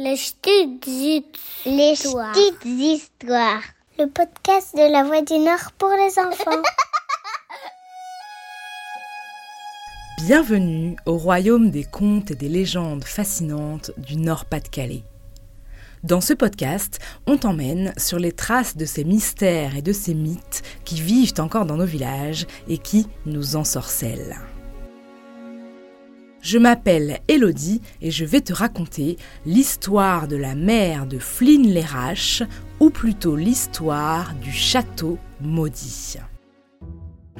Les petites histoires. Les petites histoires. Le podcast de la Voix du Nord pour les enfants. Bienvenue au royaume des contes et des légendes fascinantes du Nord-Pas-de-Calais. Dans ce podcast, on t'emmène sur les traces de ces mystères et de ces mythes qui vivent encore dans nos villages et qui nous ensorcellent. Je m'appelle Elodie et je vais te raconter l'histoire de la mère de Flynn Lérache, ou plutôt l'histoire du château maudit.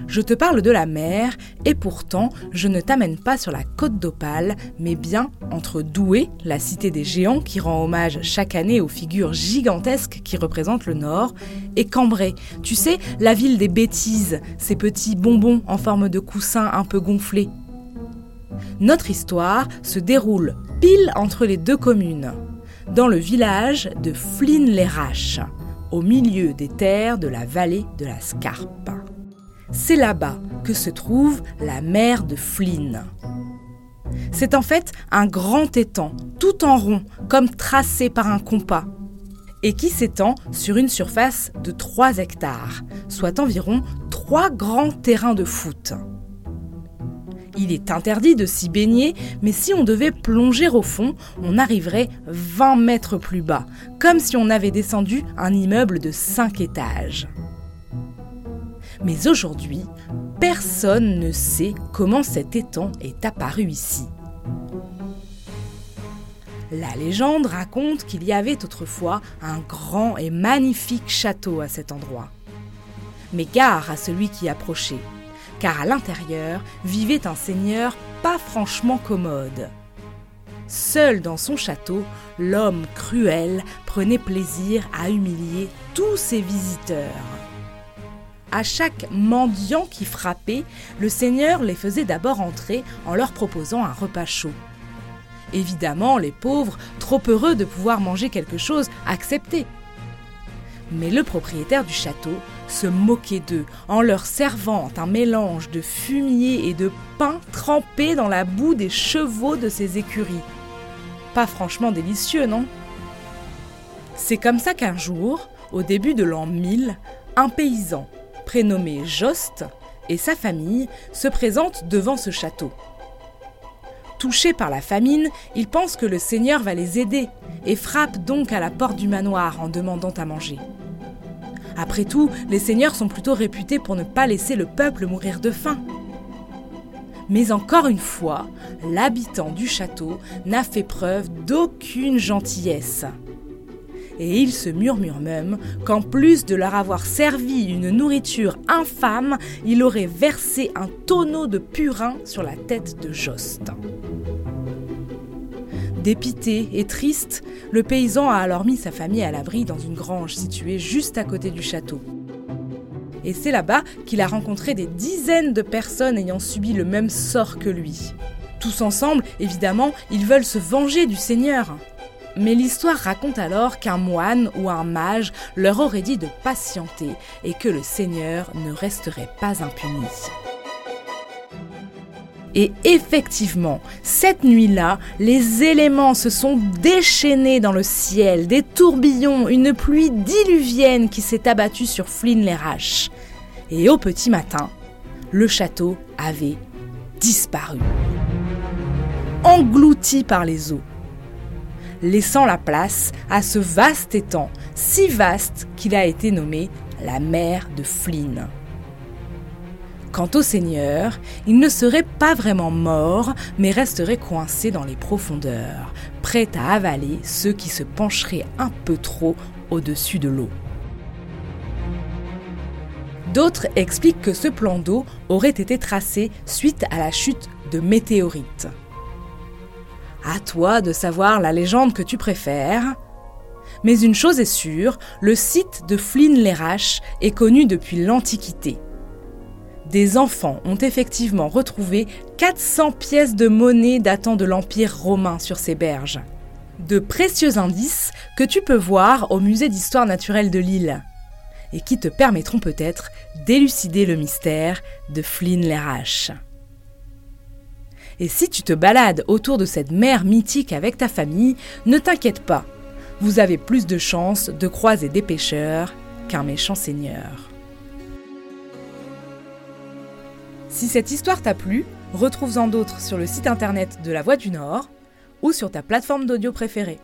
Je te parle de la mer et pourtant je ne t'amène pas sur la côte d'Opale, mais bien entre Douai, la cité des géants qui rend hommage chaque année aux figures gigantesques qui représentent le Nord, et Cambrai, tu sais, la ville des bêtises, ces petits bonbons en forme de coussin un peu gonflés. Notre histoire se déroule pile entre les deux communes, dans le village de Flynn-les-Raches, au milieu des terres de la vallée de la Scarpe. C'est là-bas que se trouve la mer de Flynn. C'est en fait un grand étang, tout en rond, comme tracé par un compas, et qui s'étend sur une surface de 3 hectares, soit environ 3 grands terrains de foot. Il est interdit de s'y baigner, mais si on devait plonger au fond, on arriverait 20 mètres plus bas, comme si on avait descendu un immeuble de 5 étages. Mais aujourd'hui, personne ne sait comment cet étang est apparu ici. La légende raconte qu'il y avait autrefois un grand et magnifique château à cet endroit. Mais gare à celui qui approchait car à l'intérieur vivait un seigneur pas franchement commode. Seul dans son château, l'homme cruel prenait plaisir à humilier tous ses visiteurs. À chaque mendiant qui frappait, le seigneur les faisait d'abord entrer en leur proposant un repas chaud. Évidemment, les pauvres, trop heureux de pouvoir manger quelque chose, acceptaient. Mais le propriétaire du château se moquait d'eux en leur servant un mélange de fumier et de pain trempé dans la boue des chevaux de ses écuries. Pas franchement délicieux, non? C'est comme ça qu'un jour, au début de l'an 1000, un paysan, prénommé Jost, et sa famille se présentent devant ce château. Touché par la famine, il pense que le Seigneur va les aider et frappe donc à la porte du manoir en demandant à manger. Après tout, les seigneurs sont plutôt réputés pour ne pas laisser le peuple mourir de faim. Mais encore une fois, l'habitant du château n'a fait preuve d'aucune gentillesse. Et il se murmure même qu'en plus de leur avoir servi une nourriture infâme, il aurait versé un tonneau de purin sur la tête de Jost. Dépité et triste, le paysan a alors mis sa famille à l'abri dans une grange située juste à côté du château. Et c'est là-bas qu'il a rencontré des dizaines de personnes ayant subi le même sort que lui. Tous ensemble, évidemment, ils veulent se venger du Seigneur. Mais l'histoire raconte alors qu'un moine ou un mage leur aurait dit de patienter et que le Seigneur ne resterait pas impuni. Et effectivement, cette nuit-là, les éléments se sont déchaînés dans le ciel, des tourbillons, une pluie diluvienne qui s'est abattue sur Flynn les Raches. Et au petit matin, le château avait disparu, englouti par les eaux, laissant la place à ce vaste étang, si vaste qu'il a été nommé la mer de Flynn. Quant au Seigneur, il ne serait pas vraiment mort, mais resterait coincé dans les profondeurs, prêt à avaler ceux qui se pencheraient un peu trop au-dessus de l'eau. D'autres expliquent que ce plan d'eau aurait été tracé suite à la chute de météorites. À toi de savoir la légende que tu préfères. Mais une chose est sûre, le site de Flynn-les-Raches est connu depuis l'Antiquité des enfants ont effectivement retrouvé 400 pièces de monnaie datant de l'Empire romain sur ces berges. De précieux indices que tu peux voir au musée d'histoire naturelle de Lille et qui te permettront peut-être d'élucider le mystère de Flynn Lerache. Et si tu te balades autour de cette mer mythique avec ta famille, ne t'inquiète pas, vous avez plus de chances de croiser des pêcheurs qu'un méchant seigneur. Si cette histoire t'a plu, retrouve-en d'autres sur le site internet de La Voix du Nord ou sur ta plateforme d'audio préférée.